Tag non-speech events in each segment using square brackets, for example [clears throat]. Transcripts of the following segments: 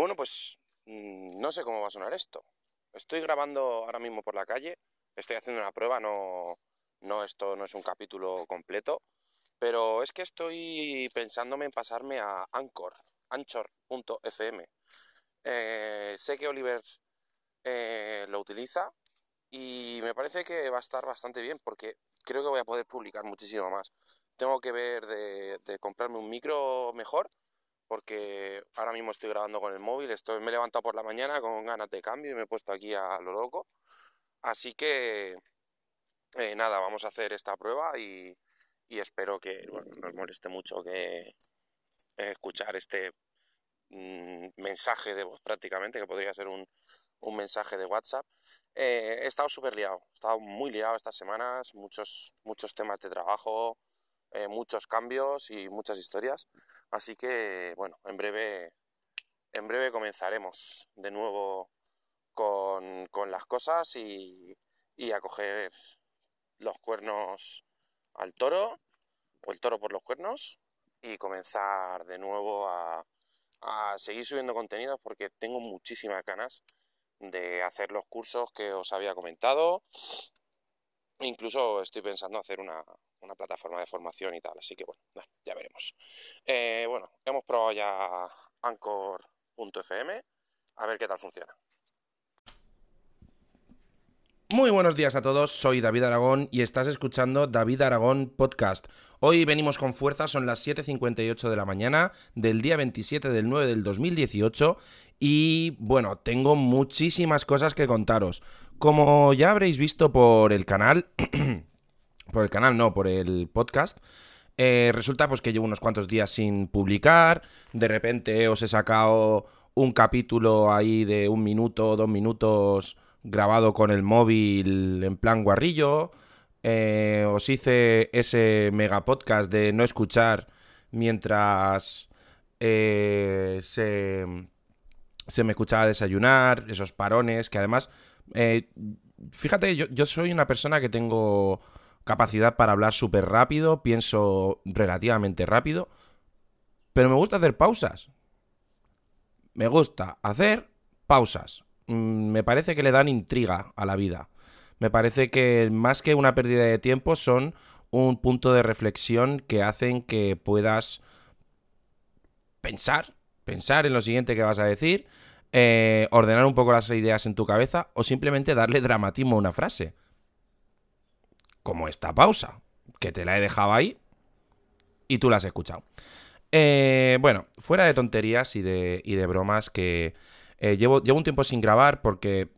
Bueno, pues mm, no sé cómo va a sonar esto. Estoy grabando ahora mismo por la calle, estoy haciendo una prueba, no, no esto no es un capítulo completo, pero es que estoy pensándome en pasarme a Anchor, anchor.fm. Eh, sé que Oliver eh, lo utiliza y me parece que va a estar bastante bien porque creo que voy a poder publicar muchísimo más. Tengo que ver de comprarme un micro mejor porque ahora mismo estoy grabando con el móvil, estoy, me he levantado por la mañana con ganas de cambio y me he puesto aquí a lo loco. Así que, eh, nada, vamos a hacer esta prueba y, espero que no nos moleste mucho que escuchar este mm, mensaje de voz prácticamente, que podría ser un, mensaje de WhatsApp. Eh, he estado súper liado, he estado muy liado estas semanas, muchos, muchos temas de trabajo, eh, muchos cambios y muchas historias. Así que, bueno, en breve, en breve comenzaremos de nuevo con, las cosas y, a coger los cuernos al toro, o el toro por los cuernos, y comenzar de nuevo a, a seguir subiendo contenidos porque tengo muchísimas ganas de hacer los cursos que os había comentado. Incluso estoy pensando hacer una, una plataforma de formación y tal. Así que bueno, ya veremos. Eh, bueno, hemos probado ya Anchor.fm. A ver qué tal funciona. Muy buenos días a todos, soy David Aragón y estás escuchando David Aragón Podcast. Hoy venimos con fuerza, son las 7.58 de la mañana del día 27 del 9 del 2018 y bueno, tengo muchísimas cosas que contaros. Como ya habréis visto por el canal, [clears throat] por el canal, no, por el podcast. Eh, resulta pues que llevo unos cuantos días sin publicar. De repente os he sacado un capítulo ahí de un minuto, dos minutos grabado con el móvil en plan guarrillo. Eh, os hice ese mega podcast de no escuchar mientras eh, se, se, me escuchaba desayunar, esos parones, que además, fíjate, yo, yo soy una persona que tengo capacidad para hablar súper rápido, pienso relativamente rápido, pero me gusta hacer pausas. Me gusta hacer pausas. Mm, me parece que le dan intriga a la vida. Me parece que más que una pérdida de tiempo son un punto de reflexión que hacen que puedas pensar, pensar en lo siguiente que vas a decir, eh, ordenar un poco las ideas en tu cabeza o simplemente darle dramatismo a una frase como esta pausa, que te la he dejado ahí y tú la has escuchado. Eh, bueno, fuera de tonterías y de, de bromas, que eh, llevo, llevo un tiempo sin grabar porque,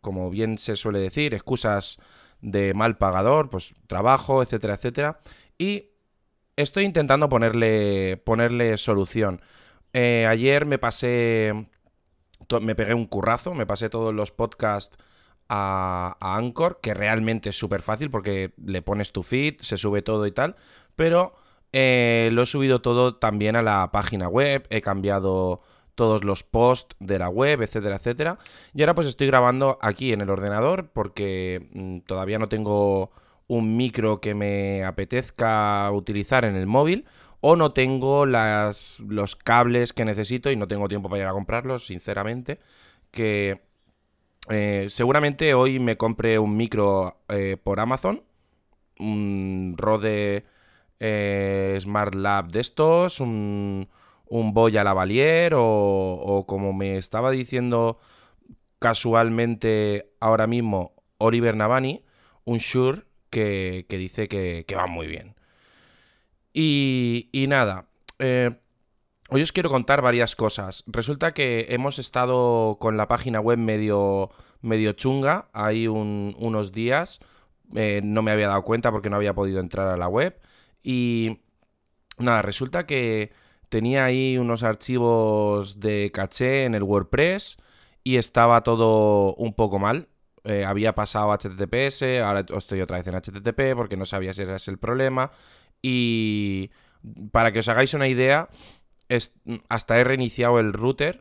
como bien se suele decir, excusas de mal pagador, pues trabajo, etcétera, etcétera. Y estoy intentando ponerle, ponerle solución. Ayer me pasé, me pegué un currazo, me pasé todos los podcasts a, Anchor, que realmente es súper fácil porque le pones tu feed, se sube todo y tal, pero eh, lo he subido todo también a la página web, he cambiado todos los posts de la web, etcétera, etcétera. Y ahora pues estoy grabando aquí en el ordenador porque mm, todavía no tengo un micro que me apetezca utilizar en el móvil o no tengo las, los cables que necesito y no tengo tiempo para ir a comprarlos, sinceramente, que eh, seguramente hoy me compre un micro eh, por Amazon, un Rode eh, Smart Lab de estos, un, un Boya Lavalier o, o como me estaba diciendo casualmente ahora mismo Oliver Navani, un Shure que, dice que, que, va muy bien. Y, y nada, Hoy os quiero contar varias cosas. Resulta que hemos estado con la página web medio, medio chunga, hay unos días. Eh, no me había dado cuenta porque no había podido entrar a la web. Y nada, resulta que tenía ahí unos archivos de caché en el WordPress y estaba todo un poco mal. Eh, había pasado HTTPS, ahora estoy otra vez en HTTP porque no sabía si ese es el problema. Y para que os hagáis una idea, hasta he reiniciado el router.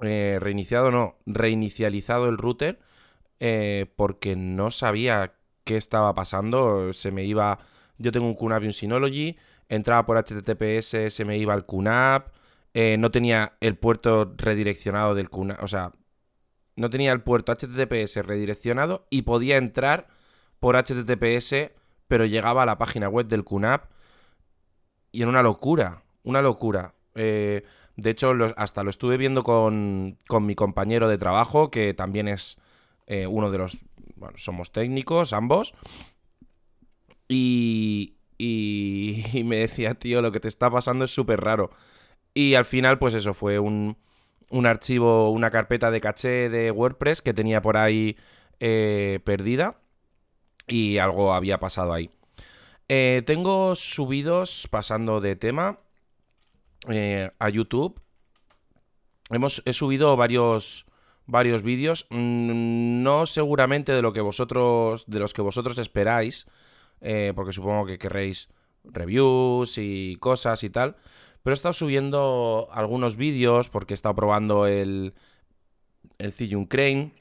Eh, reiniciado no, reinicializado el router eh, porque no sabía qué estaba pasando. Se me iba. Yo tengo un QNAP y un Synology. Entraba por HTTPS, se me iba al QNAP. eh, no tenía el puerto redireccionado del QNAP, o sea, no tenía el puerto HTTPS redireccionado y podía entrar por HTTPS, pero llegaba a la página web del QNAP y era una locura, una locura. Eh, de hecho, hasta lo estuve viendo con, mi compañero de trabajo, que también es eh, uno de los... Bueno, somos técnicos ambos. Y, y, me decía, tío, lo que te está pasando es súper raro. Y al final, pues eso, fue un, un, archivo, una carpeta de caché de WordPress que tenía por ahí eh, perdida. Y algo había pasado ahí. Eh, tengo subidos, pasando de tema, eh, a YouTube. Hemos, he subido varios, varios vídeos, mm, no seguramente de lo que vosotros, de los que vosotros esperáis, eh, porque supongo que querréis reviews y cosas y tal, pero he estado subiendo algunos vídeos porque he estado probando el, el Crane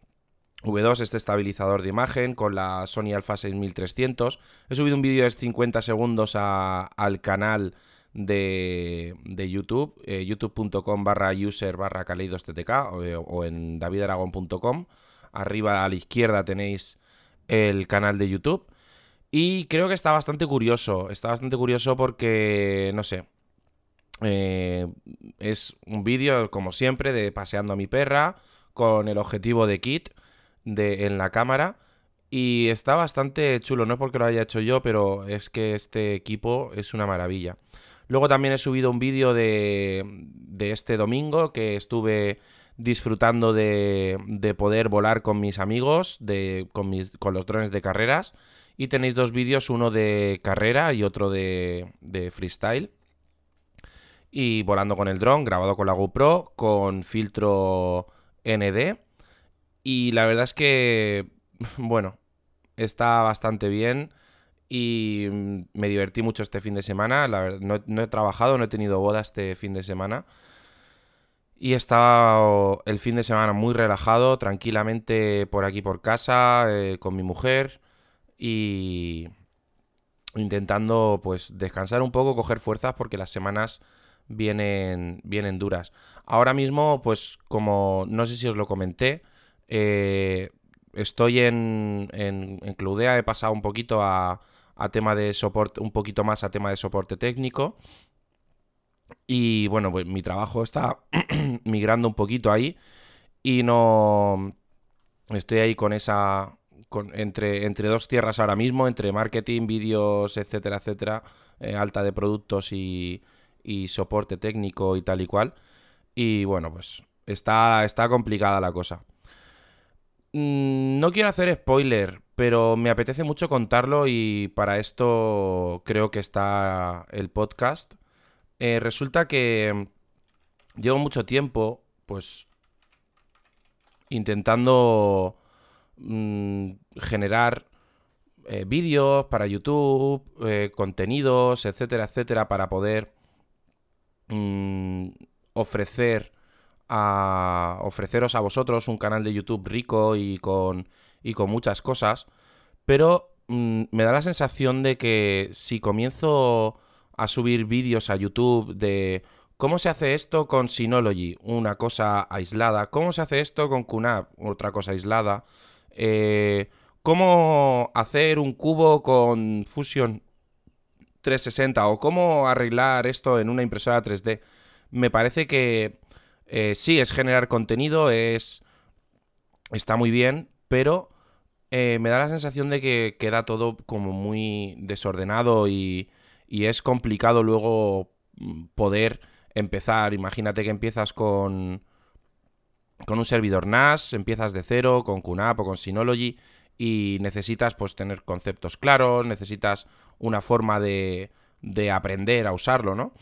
V2, este estabilizador de imagen, con la Sony Alpha 6300. He subido un vídeo de 50 segundos al canal de, YouTube, eh, youtube.com barra user barra kaleidosttk o, o en davidaragon.com. Arriba a la izquierda tenéis el canal de YouTube. Y creo que está bastante curioso. Está bastante curioso porque, no sé. Eh, es un vídeo, como siempre, de paseando a mi perra con el objetivo de kit de, en la cámara. Y está bastante chulo, no es porque lo haya hecho yo, pero es que este equipo es una maravilla. Luego también he subido un vídeo de, de este domingo que estuve disfrutando de, de poder volar con mis amigos, de, con, mis, con los drones de carreras. Y tenéis dos vídeos, uno de carrera y otro de, de freestyle. Y volando con el dron, grabado con la GoPro, con filtro ND. Y la verdad es que, [laughs] bueno, está bastante bien y mm, me divertí mucho este fin de semana. La verdad, no, he trabajado, no he tenido boda este fin de semana. Y he estado el fin de semana muy relajado, tranquilamente por aquí por casa, eh, con mi mujer y intentando pues descansar un poco, coger fuerzas porque las semanas vienen, vienen duras. Ahora mismo, pues como no sé si os lo comenté, eh, estoy en, en, Cloudea, he pasado un poquito a, tema de soporte, un poquito más a tema de soporte técnico. Y bueno, pues mi trabajo está [clears throat] migrando un poquito ahí. Y no. Estoy ahí con esa. entre, entre dos tierras ahora mismo, entre marketing, vídeos, etcétera, etcétera, eh, alta de productos y, y soporte técnico y tal y cual. Y bueno, pues está, está complicada la cosa. Mm, no quiero hacer spoiler, pero me apetece mucho contarlo y para esto creo que está el podcast. Eh, resulta que llevo mucho tiempo, pues, intentando mm, generar eh, vídeos para YouTube, eh, contenidos, etcétera, etcétera, para poder mm, ofrecer a ofreceros a vosotros un canal de YouTube rico y con, y con muchas cosas, pero mm, me da la sensación de que si comienzo a subir vídeos a YouTube de cómo se hace esto con Synology, una cosa aislada, cómo se hace esto con QNAP, otra cosa aislada, eh, cómo hacer un cubo con Fusion 360 o cómo arreglar esto en una impresora 3D, me parece que eh, sí, es generar contenido, es. Está muy bien, pero eh, me da la sensación de que queda todo como muy desordenado y, y es complicado luego mm, poder empezar. Imagínate que empiezas con, con un servidor NAS, empiezas de cero, con QNAP o con Synology y necesitas pues tener conceptos claros, necesitas una forma de, de aprender a usarlo, ¿no?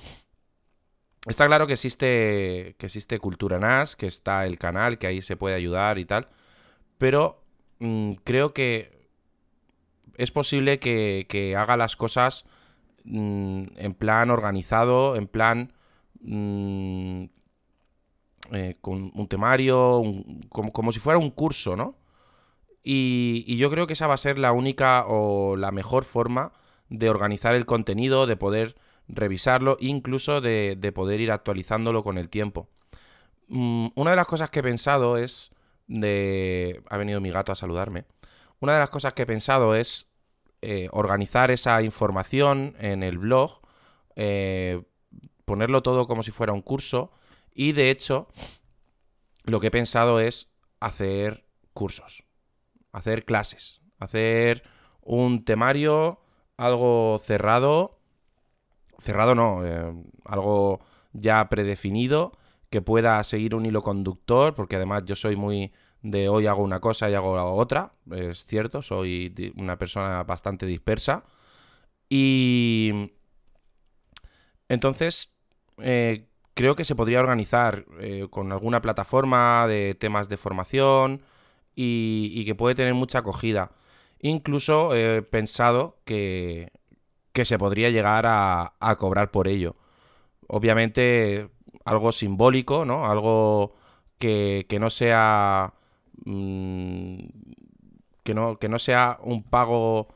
Está claro que existe, que existe Cultura NAS, que está el canal, que ahí se puede ayudar y tal, pero mm, creo que es posible que, haga las cosas mm, en plan organizado, en plan mm, eh, con un temario, como, si fuera un curso, ¿no? Y yo creo que esa va a ser la única o la mejor forma de organizar el contenido, de poder revisarlo, incluso de, poder ir actualizándolo con el tiempo. Mm, una de las cosas que he pensado es de... Ha venido mi gato a saludarme. Una de las cosas que he pensado es eh, organizar esa información en el blog, eh, ponerlo todo como si fuera un curso y de hecho lo que he pensado es hacer cursos, hacer clases, hacer un temario, algo cerrado, cerrado no, eh, algo ya predefinido que pueda seguir un hilo conductor, porque además yo soy muy de hoy hago una cosa y hago otra, es cierto, soy una persona bastante dispersa. Y entonces, eh, creo que se podría organizar eh, con alguna plataforma de temas de formación y, que puede tener mucha acogida. Incluso he pensado que, que se podría llegar a, cobrar por ello. Obviamente, algo simbólico, ¿no? Algo que, que no sea Mm, que, no, que no sea un pago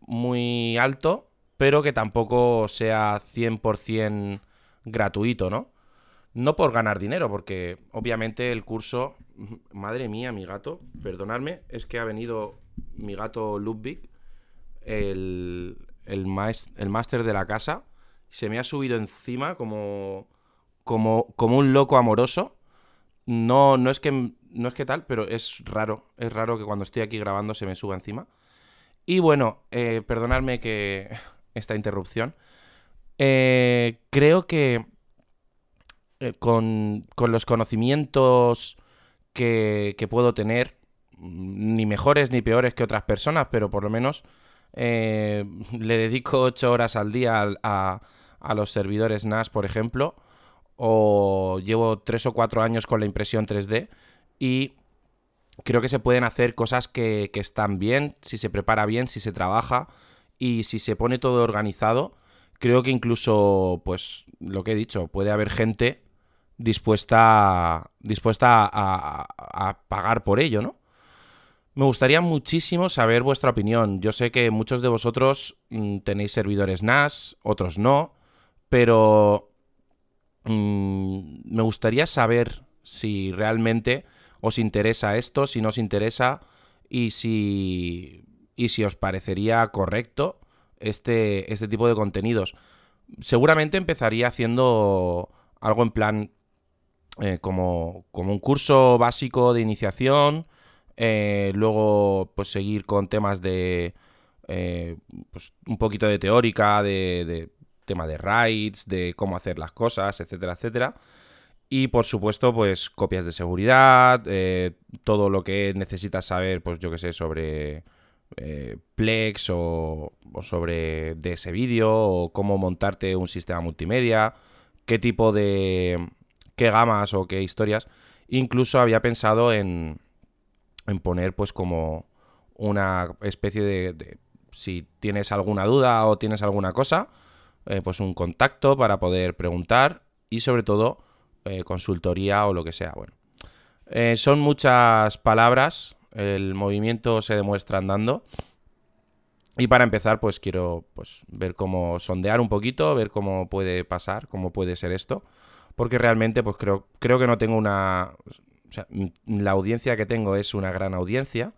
muy alto, pero que tampoco sea 100% gratuito, ¿no? No por ganar dinero, porque obviamente el curso, madre mía, mi gato, perdonadme, es que ha venido mi gato Ludwig, el, el, el máster de la casa, se me ha subido encima como, como, como un loco amoroso. No, no es que no es que tal, pero es raro. Es raro que cuando estoy aquí grabando se me suba encima. Y bueno, eh, perdonadme que [laughs] esta interrupción. Eh, creo que eh, con, los conocimientos que, puedo tener, ni mejores ni peores que otras personas, pero por lo menos le dedico ocho horas al día a, a los servidores NAS, por ejemplo, o llevo tres o cuatro años con la impresión 3D y creo que se pueden hacer cosas que, están bien, si se prepara bien, si se trabaja y si se pone todo organizado. Creo que incluso, pues, lo que he dicho, puede haber gente dispuesta, dispuesta a, pagar por ello, ¿no? Me gustaría muchísimo saber vuestra opinión. Yo sé que muchos de vosotros mm, tenéis servidores NAS, otros no, pero mm, me gustaría saber si realmente os interesa esto, si no os interesa y si, y si os parecería correcto este, este tipo de contenidos. Seguramente empezaría haciendo algo en plan eh, como, como, un curso básico de iniciación, eh, luego pues seguir con temas de eh, pues, un poquito de teórica, de, de tema de rights, de cómo hacer las cosas, etcétera, etcétera. Y por supuesto, pues copias de seguridad, eh, todo lo que necesitas saber, pues yo que sé, sobre Plex o, sobre de ese vídeo, o cómo montarte un sistema multimedia, qué tipo de. qué gamas o qué historias. Incluso había pensado en, en poner, pues, como una especie de, si tienes alguna duda o tienes alguna cosa, eh, pues un contacto para poder preguntar y sobre todo eh, consultoría o lo que sea. Bueno, eh, son muchas palabras, el movimiento se demuestra andando. Y para empezar, pues quiero pues, ver cómo sondear un poquito, ver cómo puede pasar, cómo puede ser esto. Porque realmente, pues creo, creo que no tengo una. O sea, la audiencia que tengo es una gran audiencia,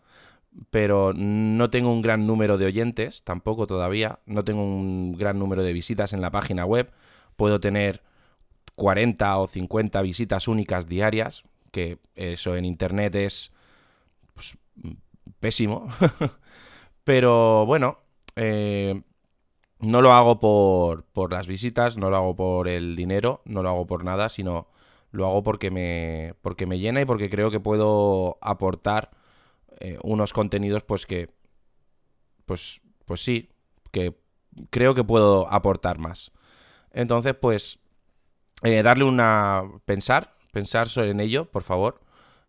pero no tengo un gran número de oyentes, tampoco todavía. No tengo un gran número de visitas en la página web. Puedo tener 40 o 50 visitas únicas diarias, que eso en Internet es pues, pésimo. [laughs] Pero bueno, eh, no lo hago por, por, las visitas, no lo hago por el dinero, no lo hago por nada, sino lo hago porque me, porque me llena y porque creo que puedo aportar eh, unos contenidos pues que, pues, pues sí, que creo que puedo aportar más. Entonces, pues eh, darle una... pensar, pensar en ello, por favor.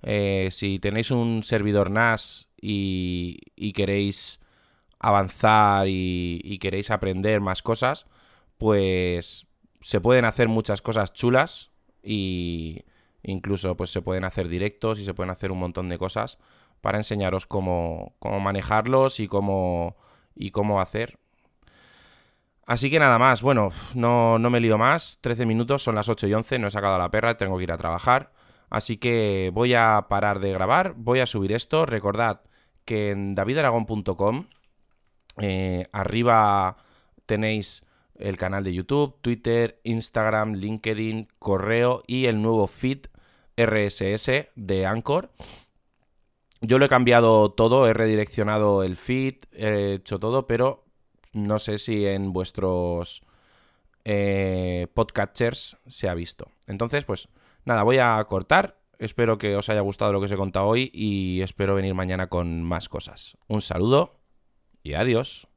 Eh, si tenéis un servidor NAS y, queréis avanzar y, queréis aprender más cosas, pues se pueden hacer muchas cosas chulas y incluso pues se pueden hacer directos y se pueden hacer un montón de cosas para enseñaros cómo, cómo manejarlos y cómo, y cómo hacer. Así que nada más, bueno, no, no me lío más, 13 minutos, son las 8 y 11, no he sacado la perra, tengo que ir a trabajar. Así que voy a parar de grabar, voy a subir esto. Recordad que en davidaragón.com eh, arriba tenéis el canal de YouTube, Twitter, Instagram, LinkedIn, correo y el nuevo feed RSS de Anchor. Yo lo he cambiado todo, he redireccionado el feed, he hecho todo, pero no sé si en vuestros eh, podcatchers se ha visto. Entonces, pues nada, voy a cortar. Espero que os haya gustado lo que os he contado hoy y espero venir mañana con más cosas. Un saludo y adiós.